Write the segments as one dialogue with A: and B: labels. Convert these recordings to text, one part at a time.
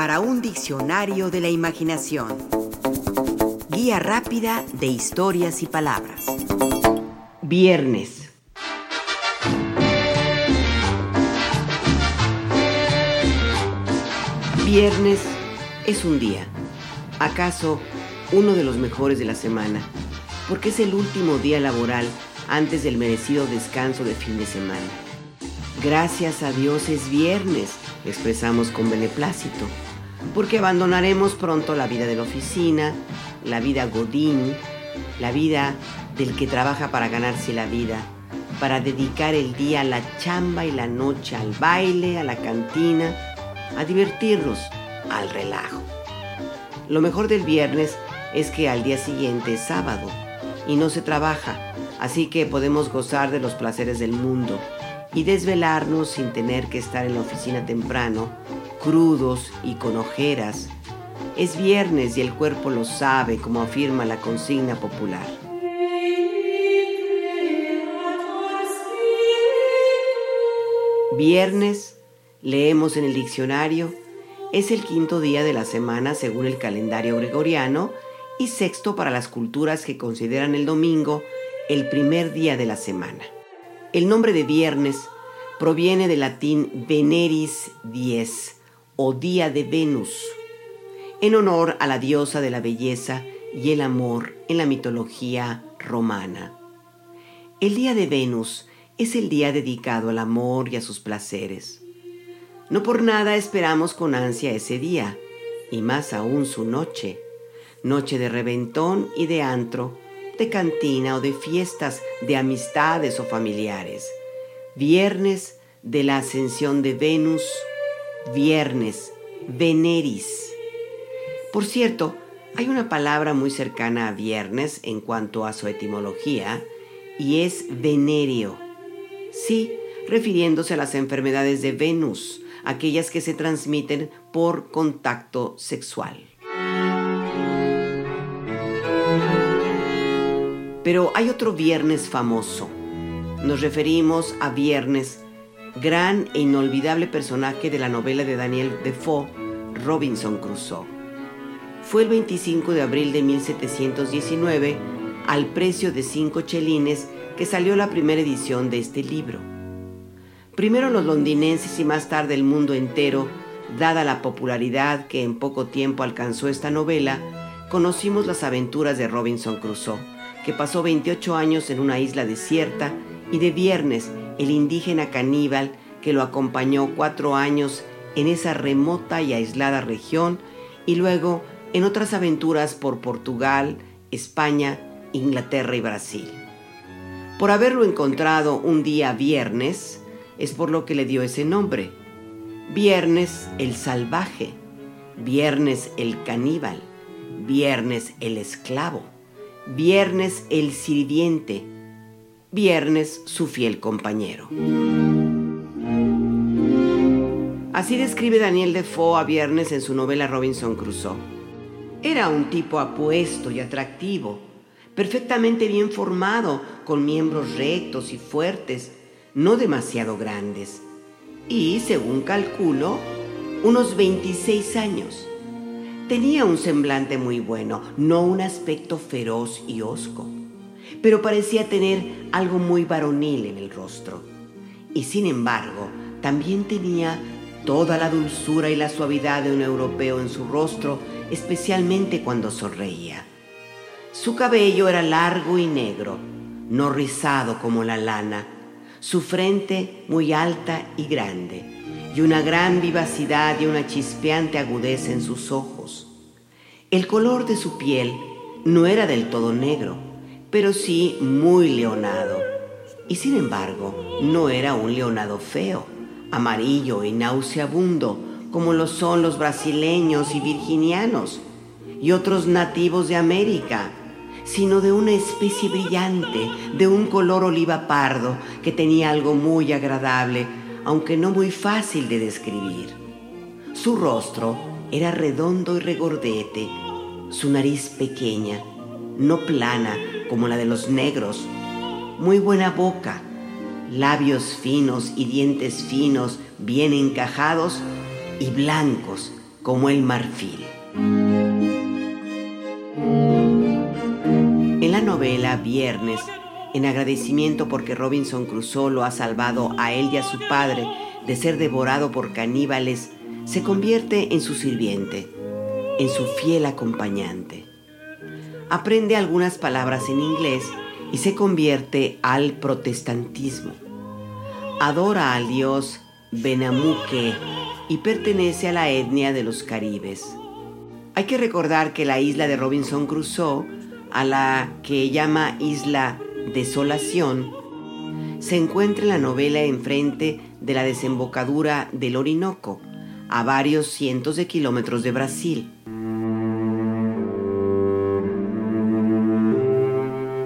A: para un diccionario de la imaginación. Guía rápida de historias y palabras. Viernes. Viernes es un día, acaso uno de los mejores de la semana, porque es el último día laboral antes del merecido descanso de fin de semana. Gracias a Dios es viernes, expresamos con beneplácito, porque abandonaremos pronto la vida de la oficina, la vida godín, la vida del que trabaja para ganarse la vida, para dedicar el día a la chamba y la noche al baile, a la cantina, a divertirnos, al relajo. Lo mejor del viernes es que al día siguiente es sábado y no se trabaja, así que podemos gozar de los placeres del mundo y desvelarnos sin tener que estar en la oficina temprano, crudos y con ojeras. Es viernes y el cuerpo lo sabe, como afirma la consigna popular. Viernes, leemos en el diccionario, es el quinto día de la semana según el calendario gregoriano y sexto para las culturas que consideran el domingo el primer día de la semana. El nombre de viernes proviene del latín Veneris dies o Día de Venus, en honor a la diosa de la belleza y el amor en la mitología romana. El Día de Venus es el día dedicado al amor y a sus placeres. No por nada esperamos con ansia ese día, y más aún su noche, noche de reventón y de antro, de cantina o de fiestas de amistades o familiares. Viernes de la ascensión de Venus, viernes, Veneris. Por cierto, hay una palabra muy cercana a viernes en cuanto a su etimología y es venerio Sí, refiriéndose a las enfermedades de Venus, aquellas que se transmiten por contacto sexual. Pero hay otro viernes famoso. Nos referimos a Viernes, gran e inolvidable personaje de la novela de Daniel Defoe, Robinson Crusoe. Fue el 25 de abril de 1719, al precio de cinco chelines, que salió la primera edición de este libro. Primero los londinenses y más tarde el mundo entero, dada la popularidad que en poco tiempo alcanzó esta novela, conocimos las aventuras de Robinson Crusoe, que pasó 28 años en una isla desierta, y de Viernes, el indígena caníbal que lo acompañó cuatro años en esa remota y aislada región, y luego en otras aventuras por Portugal, España, Inglaterra y Brasil. Por haberlo encontrado un día viernes, es por lo que le dio ese nombre. Viernes el salvaje, viernes el caníbal, viernes el esclavo, viernes el sirviente, viernes su fiel compañero. Así describe Daniel Defoe a Viernes en su novela Robinson Crusoe. Era un tipo apuesto y atractivo, perfectamente bien formado, con miembros rectos y fuertes, no demasiado grandes, y, según calculo, unos 26 años. Tenía un semblante muy bueno, no un aspecto feroz y hosco, pero parecía tener algo muy varonil en el rostro. Y sin embargo, también tenía toda la dulzura y la suavidad de un europeo en su rostro, especialmente cuando sonreía. Su cabello era largo y negro, no rizado como la lana, su frente muy alta y grande, y una gran vivacidad y una chispeante agudeza en sus ojos. El color de su piel no era del todo negro, pero sí muy leonado, y sin embargo no era un leonado feo, amarillo y nauseabundo, como lo son los brasileños y virginianos, y otros nativos de América, sino de una especie brillante, de un color oliva pardo, que tenía algo muy agradable, aunque no muy fácil de describir. Su rostro era redondo y regordete, su nariz pequeña, no plana como la de los negros, muy buena boca, labios finos y dientes finos, bien encajados y blancos, como el marfil. En la novela Viernes, en agradecimiento porque Robinson Crusoe lo ha salvado a él y a su padre de ser devorado por caníbales, se convierte en su sirviente, en su fiel acompañante. Aprende algunas palabras en inglés y se convierte al protestantismo. Adora al dios Benamuke y pertenece a la etnia de los caribes. Hay que recordar que la isla de Robinson Crusoe, a la que llama Isla Desolación, se encuentra en la novela enfrente de la desembocadura del Orinoco, a varios cientos de kilómetros de Brasil.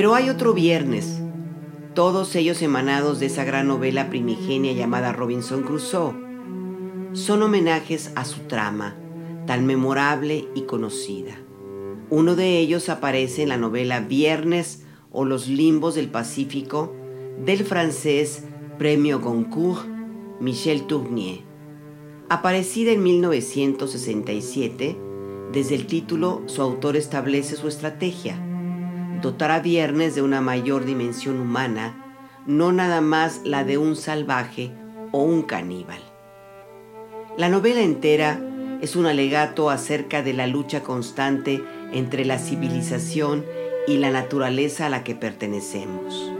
A: Pero hay otro viernes, todos ellos emanados de esa gran novela primigenia llamada Robinson Crusoe. Son homenajes a su trama, tan memorable y conocida. Uno de ellos aparece en la novela Viernes o Los Limbos del Pacífico del francés Premio Goncourt Michel Tournier. Aparecida en 1967, desde el título su autor establece su estrategia, dotar Viernes de una mayor dimensión humana, no nada más la de un salvaje o un caníbal. La novela entera es un alegato acerca de la lucha constante entre la civilización y la naturaleza a la que pertenecemos.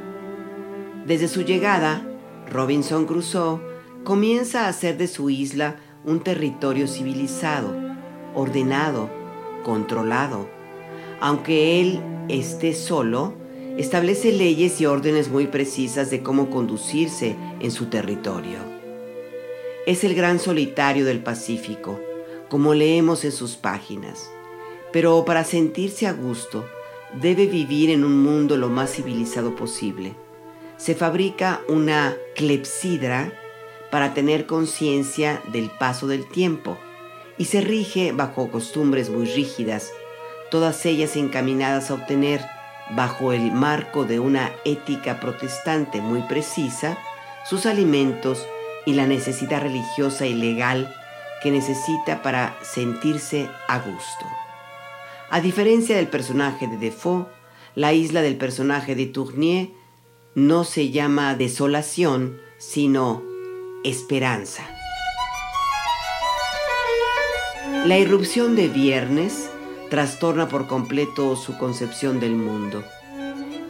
A: Desde su llegada, Robinson Crusoe comienza a hacer de su isla un territorio civilizado, ordenado, controlado. Aunque él esté solo, establece leyes y órdenes muy precisas de cómo conducirse en su territorio. Es el gran solitario del Pacífico, como leemos en sus páginas, pero para sentirse a gusto debe vivir en un mundo lo más civilizado posible. Se fabrica una clepsidra para tener conciencia del paso del tiempo y se rige bajo costumbres muy rígidas, todas ellas encaminadas a obtener, bajo el marco de una ética protestante muy precisa, sus alimentos y la necesidad religiosa y legal que necesita para sentirse a gusto. A diferencia del personaje de Defoe, la isla del personaje de Tournier no se llama desolación, sino esperanza. La irrupción de Viernes trastorna por completo su concepción del mundo.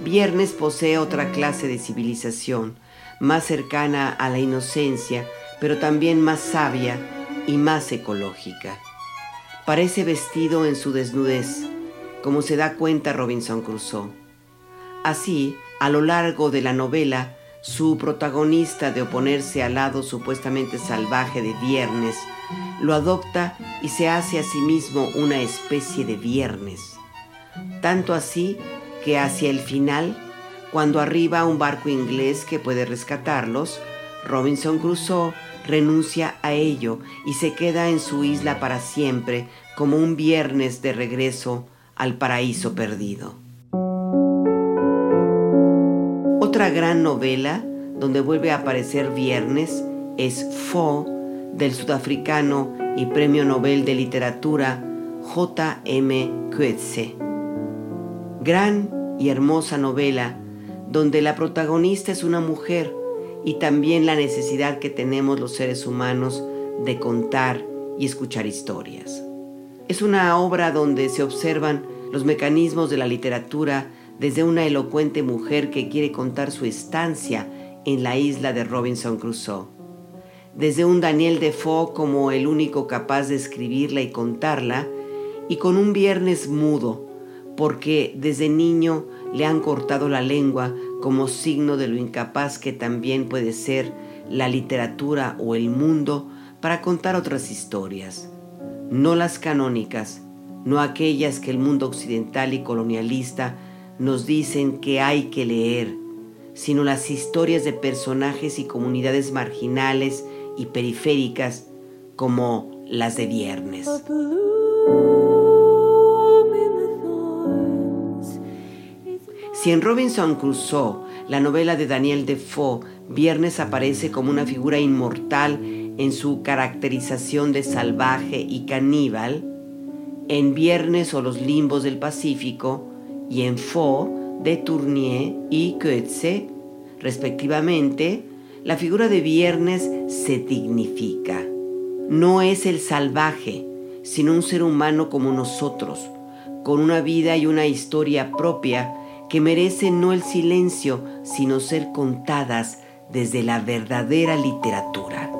A: Viernes posee otra clase de civilización, más cercana a la inocencia, pero también más sabia y más ecológica. Parece vestido en su desnudez, como se da cuenta Robinson Crusoe. Así, a lo largo de la novela, su protagonista de oponerse al lado supuestamente salvaje de Viernes, lo adopta y se hace a sí mismo una especie de Viernes. Tanto así que hacia el final, cuando arriba un barco inglés que puede rescatarlos, Robinson Crusoe renuncia a ello y se queda en su isla para siempre como un viernes de regreso al paraíso perdido. Otra gran novela donde vuelve a aparecer Viernes es Fo del sudafricano y premio Nobel de Literatura J.M. Coetzee. Gran y hermosa novela donde la protagonista es una mujer y también la necesidad que tenemos los seres humanos de contar y escuchar historias. Es una obra donde se observan los mecanismos de la literatura desde una elocuente mujer que quiere contar su estancia en la isla de Robinson Crusoe, desde un Daniel Defoe como el único capaz de escribirla y contarla, y con un viernes mudo, porque desde niño le han cortado la lengua como signo de lo incapaz que también puede ser la literatura o el mundo para contar otras historias, no las canónicas, no aquellas que el mundo occidental y colonialista nos dicen que hay que leer, sino las historias de personajes y comunidades marginales y periféricas como las de Viernes. Si en Robinson Crusoe, la novela de Daniel Defoe, Viernes aparece como una figura inmortal en su caracterización de salvaje y caníbal, en Viernes o los limbos del Pacífico y en Fo de Tournier y Coetzee, respectivamente, la figura de Viernes se dignifica. No es el salvaje, sino un ser humano como nosotros, con una vida y una historia propia que merecen no el silencio, sino ser contadas desde la verdadera literatura.